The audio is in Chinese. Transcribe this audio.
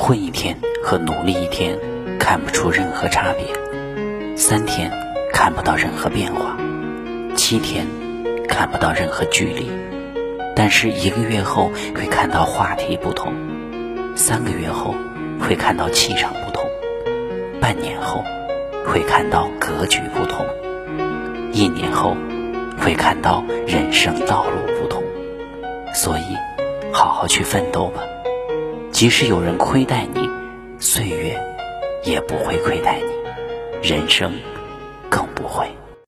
混一天和努力一天看不出任何差别，三天看不到任何变化，七天看不到任何距离，但是一个月后会看到话题不同，三个月后会看到气场不同，半年后会看到格局不同，一年后会看到人生道路不同。所以，好好去奋斗吧。即使有人亏待你，岁月也不会亏待你，人生更不会。